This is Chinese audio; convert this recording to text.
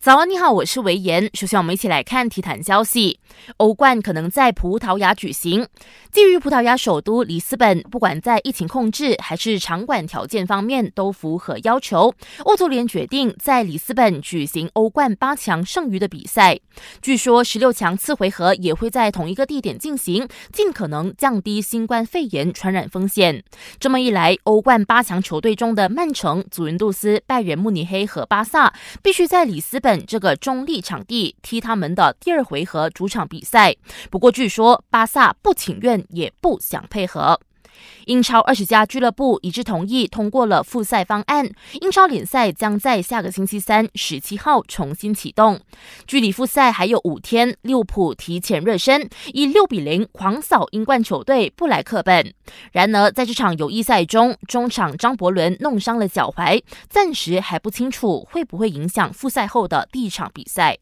早安，你好，我是维言。首先，我们一起来看体坛消息。欧冠可能在葡萄牙举行。基于葡萄牙首都里斯本，不管在疫情控制还是场馆条件方面都符合要求，欧足联决定在里斯本举行欧冠八强剩余的比赛。据说十六强次回合也会在同一个地点进行，尽可能降低新冠肺炎传染风险。这么一来，欧冠八强球队中的曼城、祖云杜斯、拜仁慕尼黑和巴萨必须在里斯本。这个中立场地踢他们的第二回合主场比赛，不过据说巴萨不情愿也不想配合。英超二十家俱乐部一致同意通过了复赛方案，英超联赛将在下个星期三十七号重新启动。距离复赛还有五天，利物浦提前热身，以六比零狂扫英冠球队布莱克本。然而，在这场友谊赛中，中场张伯伦弄伤了脚踝，暂时还不清楚会不会影响复赛后的第一场比赛。